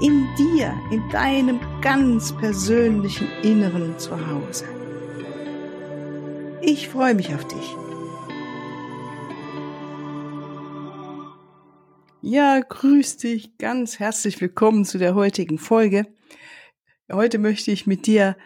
in dir, in deinem ganz persönlichen Inneren zu Hause. Ich freue mich auf dich. Ja, grüß dich, ganz herzlich willkommen zu der heutigen Folge. Heute möchte ich mit dir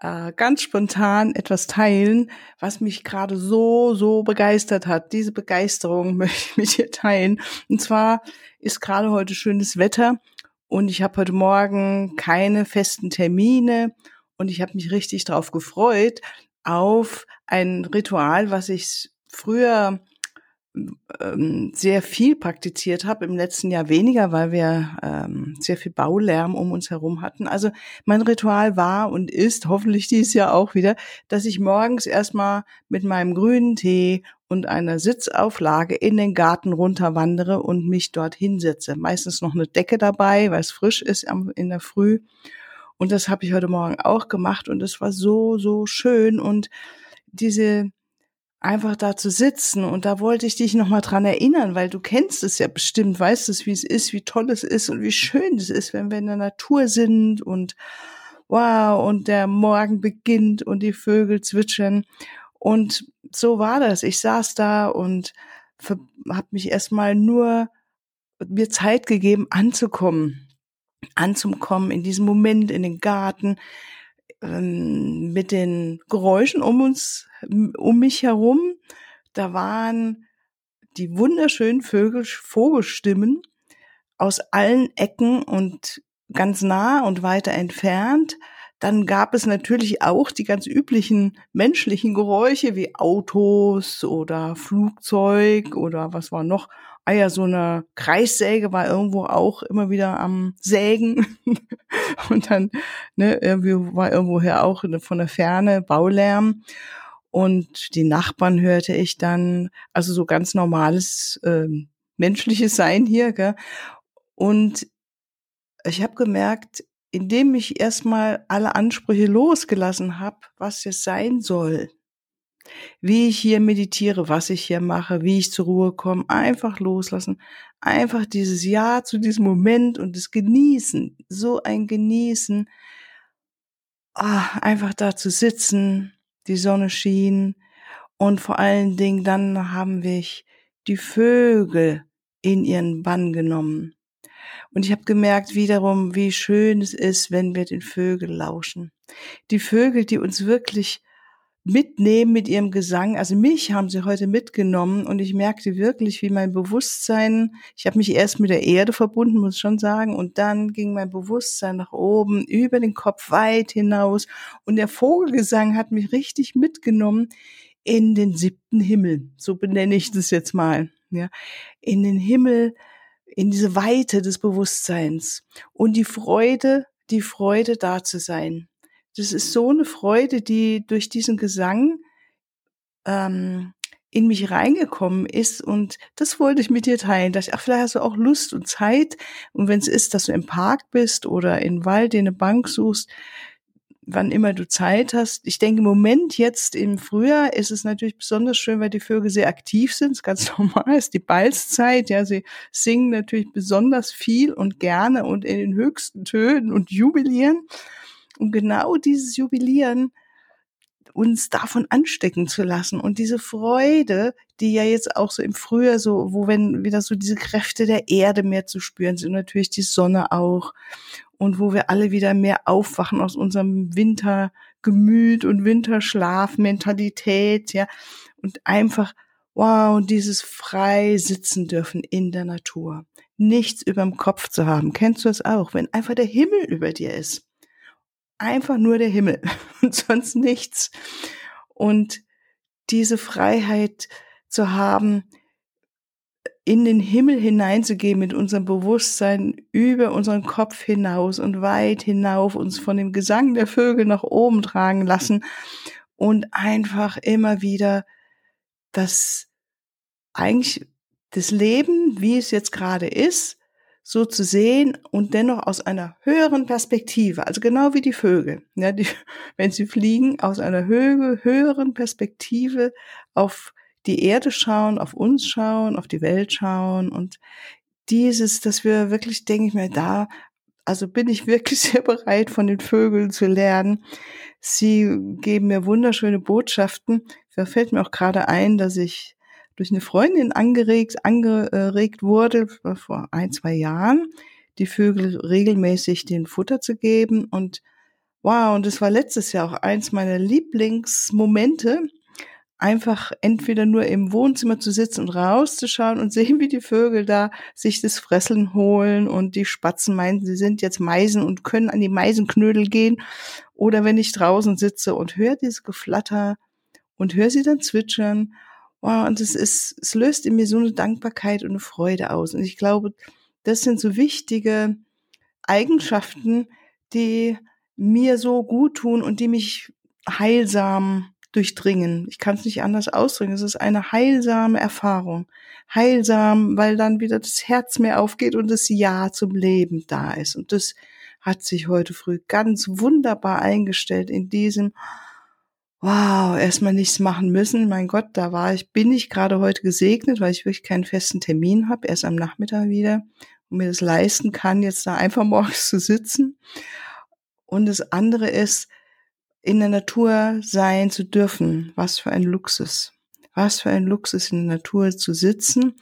äh, ganz spontan etwas teilen, was mich gerade so, so begeistert hat. Diese Begeisterung möchte ich mit dir teilen. Und zwar ist gerade heute schönes Wetter und ich habe heute Morgen keine festen Termine. Und ich habe mich richtig drauf gefreut auf ein Ritual, was ich früher ähm, sehr viel praktiziert habe, im letzten Jahr weniger, weil wir ähm, sehr viel Baulärm um uns herum hatten. Also mein Ritual war und ist hoffentlich dieses Jahr auch wieder, dass ich morgens erstmal mit meinem grünen Tee und einer Sitzauflage in den Garten runterwandere und mich dort hinsetze. Meistens noch eine Decke dabei, weil es frisch ist in der Früh. Und das habe ich heute Morgen auch gemacht und es war so, so schön. Und diese einfach da zu sitzen. Und da wollte ich dich nochmal dran erinnern, weil du kennst es ja bestimmt, weißt es, wie es ist, wie toll es ist und wie schön es ist, wenn wir in der Natur sind und wow und der Morgen beginnt und die Vögel zwitschern. Und so war das. Ich saß da und habe mich erstmal nur mir Zeit gegeben, anzukommen, anzukommen in diesem Moment in den Garten ähm, mit den Geräuschen um uns, um mich herum. Da waren die wunderschönen Vögel, Vogelstimmen aus allen Ecken und ganz nah und weiter entfernt. Dann gab es natürlich auch die ganz üblichen menschlichen Geräusche wie Autos oder Flugzeug oder was war noch? Ah ja, so eine Kreissäge war irgendwo auch immer wieder am Sägen. Und dann, ne, irgendwie war irgendwoher auch von der Ferne Baulärm. Und die Nachbarn hörte ich dann, also so ganz normales äh, menschliches Sein hier. Gell? Und ich habe gemerkt, indem ich erstmal alle Ansprüche losgelassen habe, was es sein soll, wie ich hier meditiere, was ich hier mache, wie ich zur Ruhe komme, einfach loslassen, einfach dieses Ja zu diesem Moment und das Genießen, so ein Genießen, ah, einfach da zu sitzen, die Sonne schien und vor allen Dingen dann haben wir die Vögel in ihren Bann genommen. Und ich habe gemerkt wiederum, wie schön es ist, wenn wir den Vögeln lauschen. Die Vögel, die uns wirklich mitnehmen mit ihrem Gesang. Also mich haben sie heute mitgenommen und ich merkte wirklich, wie mein Bewusstsein, ich habe mich erst mit der Erde verbunden, muss ich schon sagen, und dann ging mein Bewusstsein nach oben, über den Kopf weit hinaus und der Vogelgesang hat mich richtig mitgenommen in den siebten Himmel. So benenne ich das jetzt mal. Ja, in den Himmel, in diese Weite des Bewusstseins und die Freude, die Freude da zu sein. Das ist so eine Freude, die durch diesen Gesang ähm, in mich reingekommen ist und das wollte ich mit dir teilen, dass ach, vielleicht hast du auch Lust und Zeit und wenn es ist, dass du im Park bist oder im Wald dir eine Bank suchst, wann immer du Zeit hast. Ich denke, im Moment jetzt im Frühjahr ist es natürlich besonders schön, weil die Vögel sehr aktiv sind. Das ist ganz normal, ist die Balzzeit. Ja, sie singen natürlich besonders viel und gerne und in den höchsten Tönen und jubilieren. Und genau dieses Jubilieren uns davon anstecken zu lassen und diese Freude, die ja jetzt auch so im Frühjahr so, wo wenn wieder so diese Kräfte der Erde mehr zu spüren sind, natürlich die Sonne auch und wo wir alle wieder mehr aufwachen aus unserem Wintergemüt und Winterschlaf-Mentalität, ja, und einfach, wow, dieses frei sitzen dürfen in der Natur. Nichts überm Kopf zu haben. Kennst du das auch? Wenn einfach der Himmel über dir ist. Einfach nur der Himmel und sonst nichts. Und diese Freiheit zu haben, in den Himmel hineinzugehen mit unserem Bewusstsein über unseren Kopf hinaus und weit hinauf uns von dem Gesang der Vögel nach oben tragen lassen und einfach immer wieder das eigentlich das Leben, wie es jetzt gerade ist, so zu sehen und dennoch aus einer höheren Perspektive, also genau wie die Vögel, ja, die, wenn sie fliegen, aus einer höhe, höheren Perspektive auf die Erde schauen, auf uns schauen, auf die Welt schauen und dieses, dass wir wirklich, denke ich mir, da, also bin ich wirklich sehr bereit, von den Vögeln zu lernen. Sie geben mir wunderschöne Botschaften. Da fällt mir auch gerade ein, dass ich durch eine Freundin angeregt, angeregt wurde vor ein, zwei Jahren, die Vögel regelmäßig den Futter zu geben und wow, und das war letztes Jahr auch eins meiner Lieblingsmomente, einfach entweder nur im Wohnzimmer zu sitzen und rauszuschauen und sehen, wie die Vögel da sich das Fresseln holen und die Spatzen meinten, sie sind jetzt Meisen und können an die Meisenknödel gehen. Oder wenn ich draußen sitze und höre dieses Geflatter und höre sie dann zwitschern. Wow, und es ist, es löst in mir so eine Dankbarkeit und eine Freude aus. Und ich glaube, das sind so wichtige Eigenschaften, die mir so gut tun und die mich heilsam durchdringen. Ich kann es nicht anders ausdrücken. Es ist eine heilsame Erfahrung. Heilsam, weil dann wieder das Herz mehr aufgeht und das Ja zum Leben da ist. Und das hat sich heute früh ganz wunderbar eingestellt in diesem, wow, erstmal nichts machen müssen. Mein Gott, da war ich, bin ich gerade heute gesegnet, weil ich wirklich keinen festen Termin habe, erst am Nachmittag wieder und mir das leisten kann, jetzt da einfach morgens zu sitzen. Und das andere ist, in der Natur sein zu dürfen. Was für ein Luxus. Was für ein Luxus in der Natur zu sitzen.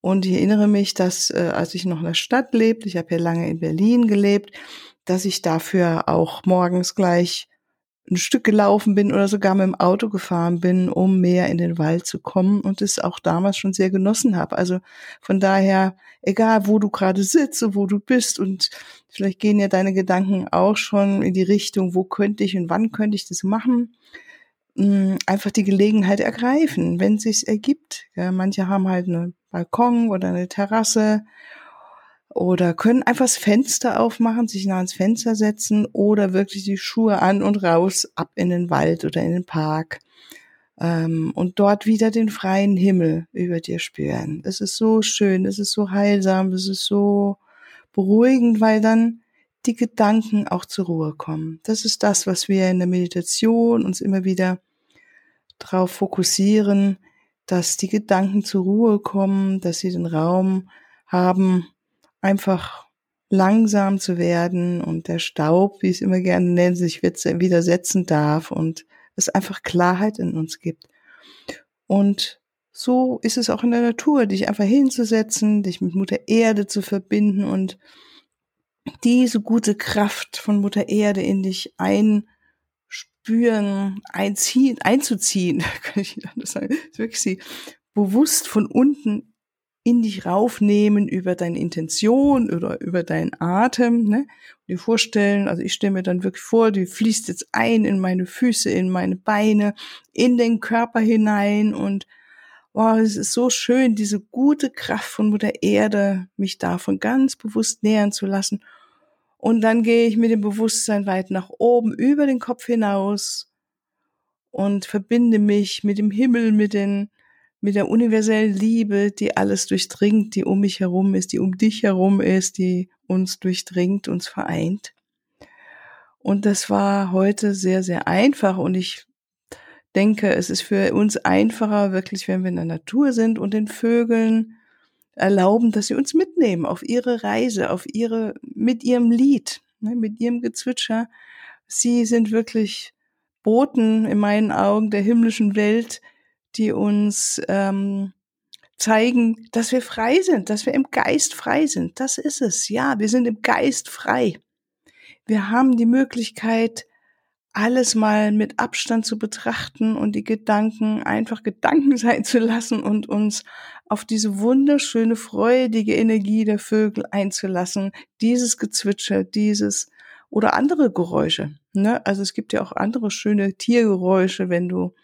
Und ich erinnere mich, dass äh, als ich noch in der Stadt lebte, ich habe ja lange in Berlin gelebt, dass ich dafür auch morgens gleich ein Stück gelaufen bin oder sogar mit dem Auto gefahren bin, um mehr in den Wald zu kommen und es auch damals schon sehr genossen habe. Also von daher, egal wo du gerade sitzt und wo du bist und vielleicht gehen ja deine Gedanken auch schon in die Richtung, wo könnte ich und wann könnte ich das machen, mm, einfach die Gelegenheit ergreifen, wenn es sich ergibt. Ja, manche haben halt einen Balkon oder eine Terrasse oder können einfach das Fenster aufmachen, sich nah ans Fenster setzen oder wirklich die Schuhe an und raus ab in den Wald oder in den Park ähm, und dort wieder den freien Himmel über dir spüren. Es ist so schön, es ist so heilsam, es ist so beruhigend, weil dann die Gedanken auch zur Ruhe kommen. Das ist das, was wir in der Meditation uns immer wieder darauf fokussieren, dass die Gedanken zur Ruhe kommen, dass sie den Raum haben, einfach langsam zu werden und der Staub, wie es immer gerne nenne, sich wieder setzen darf und es einfach Klarheit in uns gibt. Und so ist es auch in der Natur, dich einfach hinzusetzen, dich mit Mutter Erde zu verbinden und diese gute Kraft von Mutter Erde in dich einspüren, einziehen, einzuziehen, kann ich anders sagen, wirklich sie bewusst von unten in dich raufnehmen über deine Intention oder über deinen Atem, ne? Und dir vorstellen, also ich stelle mir dann wirklich vor, die fließt jetzt ein in meine Füße, in meine Beine, in den Körper hinein und wow, es ist so schön, diese gute Kraft von Mutter Erde, mich davon ganz bewusst nähern zu lassen. Und dann gehe ich mit dem Bewusstsein weit nach oben über den Kopf hinaus und verbinde mich mit dem Himmel, mit den mit der universellen Liebe, die alles durchdringt, die um mich herum ist, die um dich herum ist, die uns durchdringt, uns vereint. Und das war heute sehr, sehr einfach und ich denke, es ist für uns einfacher, wirklich, wenn wir in der Natur sind und den Vögeln erlauben, dass sie uns mitnehmen auf ihre Reise, auf ihre, mit ihrem Lied, ne, mit ihrem Gezwitscher. Sie sind wirklich Boten in meinen Augen der himmlischen Welt, die uns ähm, zeigen, dass wir frei sind, dass wir im Geist frei sind. Das ist es. Ja, wir sind im Geist frei. Wir haben die Möglichkeit, alles mal mit Abstand zu betrachten und die Gedanken einfach Gedanken sein zu lassen und uns auf diese wunderschöne, freudige Energie der Vögel einzulassen. Dieses Gezwitscher, dieses oder andere Geräusche. Ne? Also es gibt ja auch andere schöne Tiergeräusche, wenn du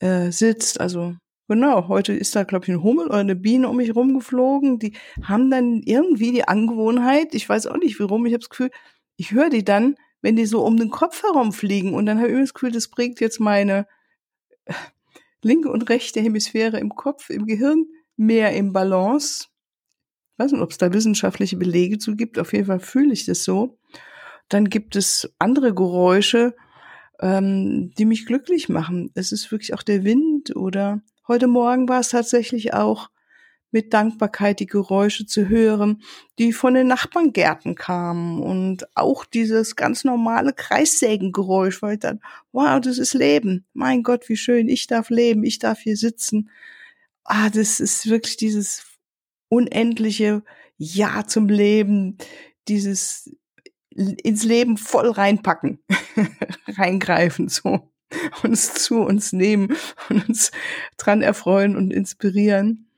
äh, sitzt, also Genau, heute ist da, glaube ich, ein Hummel oder eine Biene um mich rumgeflogen. Die haben dann irgendwie die Angewohnheit, ich weiß auch nicht warum, ich habe das Gefühl, ich höre die dann, wenn die so um den Kopf herumfliegen. Und dann habe ich das Gefühl, das bringt jetzt meine äh, linke und rechte Hemisphäre im Kopf, im Gehirn mehr im Balance. Ich weiß nicht, ob es da wissenschaftliche Belege zu gibt. Auf jeden Fall fühle ich das so. Dann gibt es andere Geräusche, ähm, die mich glücklich machen. Es ist wirklich auch der Wind oder heute Morgen war es tatsächlich auch mit Dankbarkeit die Geräusche zu hören, die von den Nachbarngärten kamen und auch dieses ganz normale Kreissägengeräusch, weil ich dann, wow, das ist Leben. Mein Gott, wie schön, ich darf leben, ich darf hier sitzen. Ah, das ist wirklich dieses unendliche Ja zum Leben, dieses ins Leben voll reinpacken, reingreifen, so und es zu uns nehmen und uns dran erfreuen und inspirieren.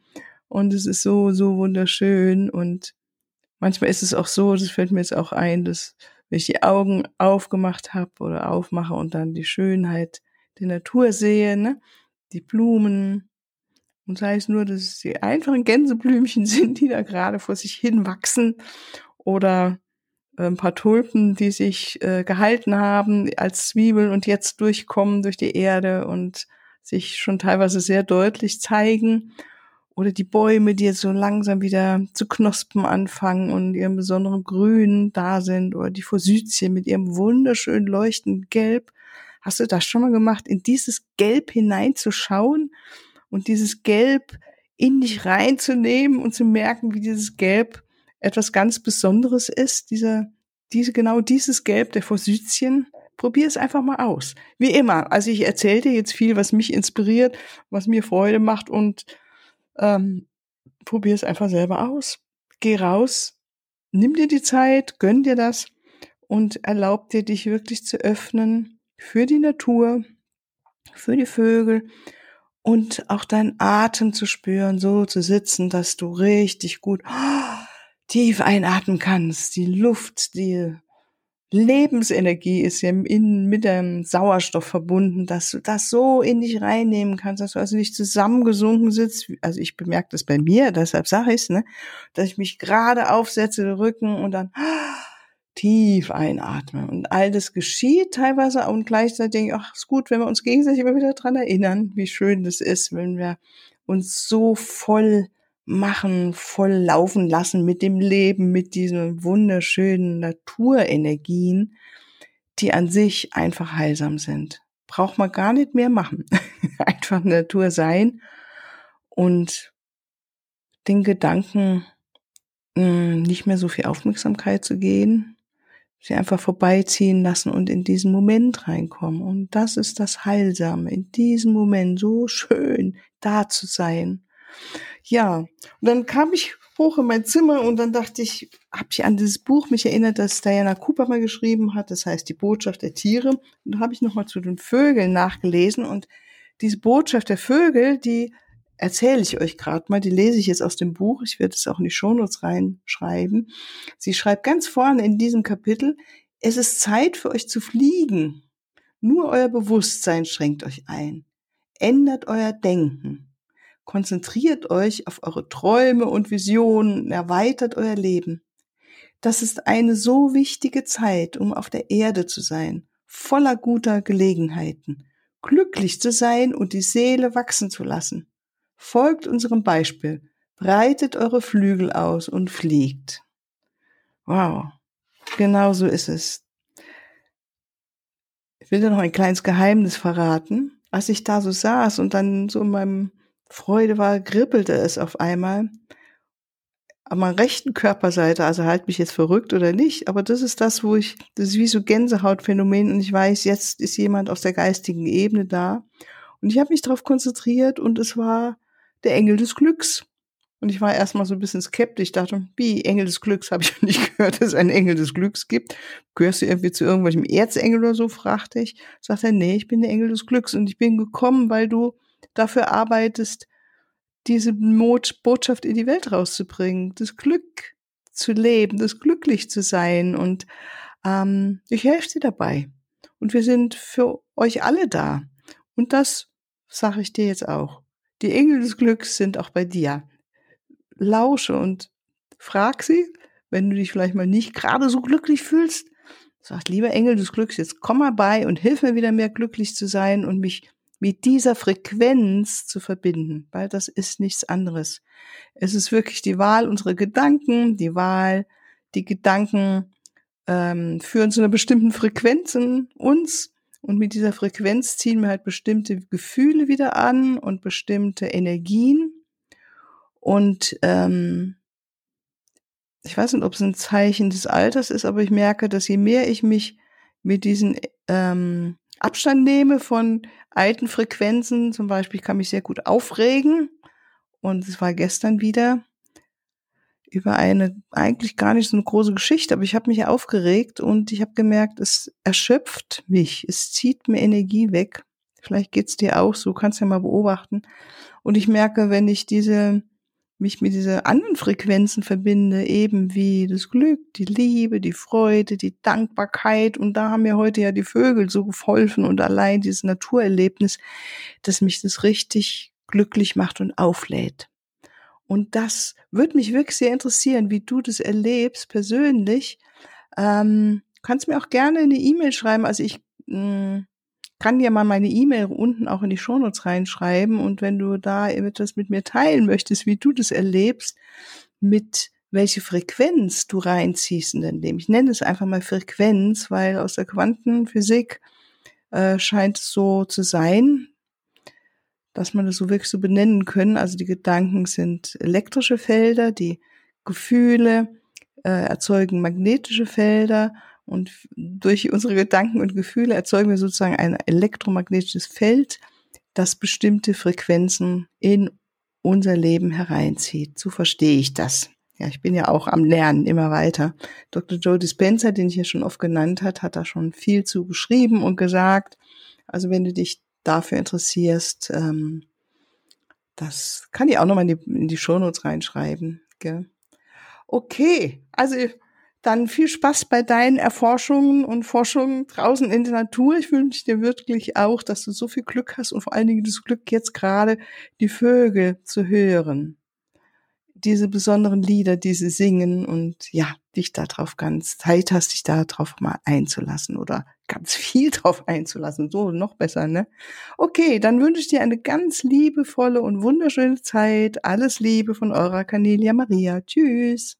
Und es ist so, so wunderschön. Und manchmal ist es auch so, das fällt mir jetzt auch ein, dass wenn ich die Augen aufgemacht habe oder aufmache und dann die Schönheit der Natur sehe, ne? die Blumen, und sei es nur, dass es die einfachen Gänseblümchen sind, die da gerade vor sich hin wachsen oder ein paar Tulpen, die sich äh, gehalten haben als Zwiebeln und jetzt durchkommen durch die Erde und sich schon teilweise sehr deutlich zeigen oder die Bäume, die jetzt so langsam wieder zu knospen anfangen und ihrem besonderen Grün da sind oder die Forsythien mit ihrem wunderschönen leuchtenden Gelb. Hast du das schon mal gemacht, in dieses Gelb hineinzuschauen und dieses Gelb in dich reinzunehmen und zu merken, wie dieses Gelb etwas ganz Besonderes ist, dieser, diese, genau dieses Gelb der Forsythien. Probier es einfach mal aus. Wie immer. Also ich erzähle dir jetzt viel, was mich inspiriert, was mir Freude macht und ähm, probier es einfach selber aus. Geh raus, nimm dir die Zeit, gönn dir das und erlaub dir, dich wirklich zu öffnen für die Natur, für die Vögel und auch deinen Atem zu spüren, so zu sitzen, dass du richtig gut oh, tief einatmen kannst, die Luft, die Lebensenergie ist ja mit dem Sauerstoff verbunden, dass du das so in dich reinnehmen kannst, dass du also nicht zusammengesunken sitzt. Also ich bemerke das bei mir, deshalb sage ich es, ne, dass ich mich gerade aufsetze, den Rücken und dann tief einatme. Und all das geschieht teilweise und gleichzeitig denke ich, ach, ist gut, wenn wir uns gegenseitig immer wieder dran erinnern, wie schön das ist, wenn wir uns so voll machen, voll laufen lassen mit dem Leben, mit diesen wunderschönen Naturenergien, die an sich einfach heilsam sind. Braucht man gar nicht mehr machen. einfach Natur sein und den Gedanken hm, nicht mehr so viel Aufmerksamkeit zu gehen, sie einfach vorbeiziehen lassen und in diesen Moment reinkommen. Und das ist das Heilsame, in diesem Moment so schön da zu sein ja, und dann kam ich hoch in mein Zimmer und dann dachte ich, habe ich an dieses Buch mich erinnert, das Diana Cooper mal geschrieben hat, das heißt die Botschaft der Tiere. Und dann habe ich nochmal zu den Vögeln nachgelesen und diese Botschaft der Vögel, die erzähle ich euch gerade mal, die lese ich jetzt aus dem Buch, ich werde es auch in die Shownotes reinschreiben. Sie schreibt ganz vorne in diesem Kapitel, es ist Zeit für euch zu fliegen. Nur euer Bewusstsein schränkt euch ein. Ändert euer Denken. Konzentriert euch auf eure Träume und Visionen, erweitert euer Leben. Das ist eine so wichtige Zeit, um auf der Erde zu sein, voller guter Gelegenheiten, glücklich zu sein und die Seele wachsen zu lassen. Folgt unserem Beispiel, breitet eure Flügel aus und fliegt. Wow, genau so ist es. Ich will dir noch ein kleines Geheimnis verraten. Als ich da so saß und dann so in meinem Freude war, kribbelte es auf einmal an meiner rechten Körperseite, also halt mich jetzt verrückt oder nicht, aber das ist das, wo ich, das ist wie so Gänsehautphänomen und ich weiß, jetzt ist jemand aus der geistigen Ebene da und ich habe mich darauf konzentriert und es war der Engel des Glücks. Und ich war erstmal so ein bisschen skeptisch, dachte, wie Engel des Glücks, habe ich nicht gehört, dass es einen Engel des Glücks gibt. Gehörst du irgendwie zu irgendwelchem Erzengel oder so, fragte ich. Sagt er, nee, ich bin der Engel des Glücks und ich bin gekommen, weil du dafür arbeitest, diese Botschaft in die Welt rauszubringen, das Glück zu leben, das glücklich zu sein. Und ähm, ich helfe dir dabei. Und wir sind für euch alle da. Und das sage ich dir jetzt auch. Die Engel des Glücks sind auch bei dir. Lausche und frag sie, wenn du dich vielleicht mal nicht gerade so glücklich fühlst. Sag, lieber Engel des Glücks, jetzt komm mal bei und hilf mir wieder mehr glücklich zu sein und mich mit dieser Frequenz zu verbinden, weil das ist nichts anderes. Es ist wirklich die Wahl unserer Gedanken, die Wahl, die Gedanken ähm, führen zu einer bestimmten Frequenz in uns und mit dieser Frequenz ziehen wir halt bestimmte Gefühle wieder an und bestimmte Energien und ähm, ich weiß nicht, ob es ein Zeichen des Alters ist, aber ich merke, dass je mehr ich mich mit diesen ähm, Abstand nehme von alten Frequenzen. Zum Beispiel kann mich sehr gut aufregen. Und es war gestern wieder über eine eigentlich gar nicht so eine große Geschichte, aber ich habe mich aufgeregt und ich habe gemerkt, es erschöpft mich, es zieht mir Energie weg. Vielleicht geht's dir auch so, kannst ja mal beobachten. Und ich merke, wenn ich diese mich mit dieser anderen Frequenzen verbinde, eben wie das Glück, die Liebe, die Freude, die Dankbarkeit. Und da haben mir heute ja die Vögel so geholfen und allein dieses Naturerlebnis, dass mich das richtig glücklich macht und auflädt. Und das würde mich wirklich sehr interessieren, wie du das erlebst persönlich. Ähm, kannst mir auch gerne eine E-Mail schreiben. Also ich mh, mm, kann dir mal meine E-Mail unten auch in die Shownotes reinschreiben und wenn du da etwas mit mir teilen möchtest, wie du das erlebst, mit welche Frequenz du reinziehst in dein Leben. Ich nenne es einfach mal Frequenz, weil aus der Quantenphysik äh, scheint es so zu sein, dass man das so wirklich so benennen können. Also die Gedanken sind elektrische Felder, die Gefühle äh, erzeugen magnetische Felder und durch unsere Gedanken und Gefühle erzeugen wir sozusagen ein elektromagnetisches Feld, das bestimmte Frequenzen in unser Leben hereinzieht. So verstehe ich das. Ja, ich bin ja auch am Lernen immer weiter. Dr. Joe Dispenza, den ich ja schon oft genannt hat, hat da schon viel zu geschrieben und gesagt. Also wenn du dich dafür interessierst, ähm, das kann ich auch nochmal in die, in die Shownotes reinschreiben. Gell? Okay, also dann viel Spaß bei deinen Erforschungen und Forschungen draußen in der Natur. Ich wünsche dir wirklich auch, dass du so viel Glück hast und vor allen Dingen das Glück, jetzt gerade die Vögel zu hören. Diese besonderen Lieder, die sie singen und ja, dich darauf ganz Zeit hast, dich darauf mal einzulassen oder ganz viel drauf einzulassen. So noch besser, ne? Okay, dann wünsche ich dir eine ganz liebevolle und wunderschöne Zeit. Alles Liebe von eurer Canelia Maria. Tschüss.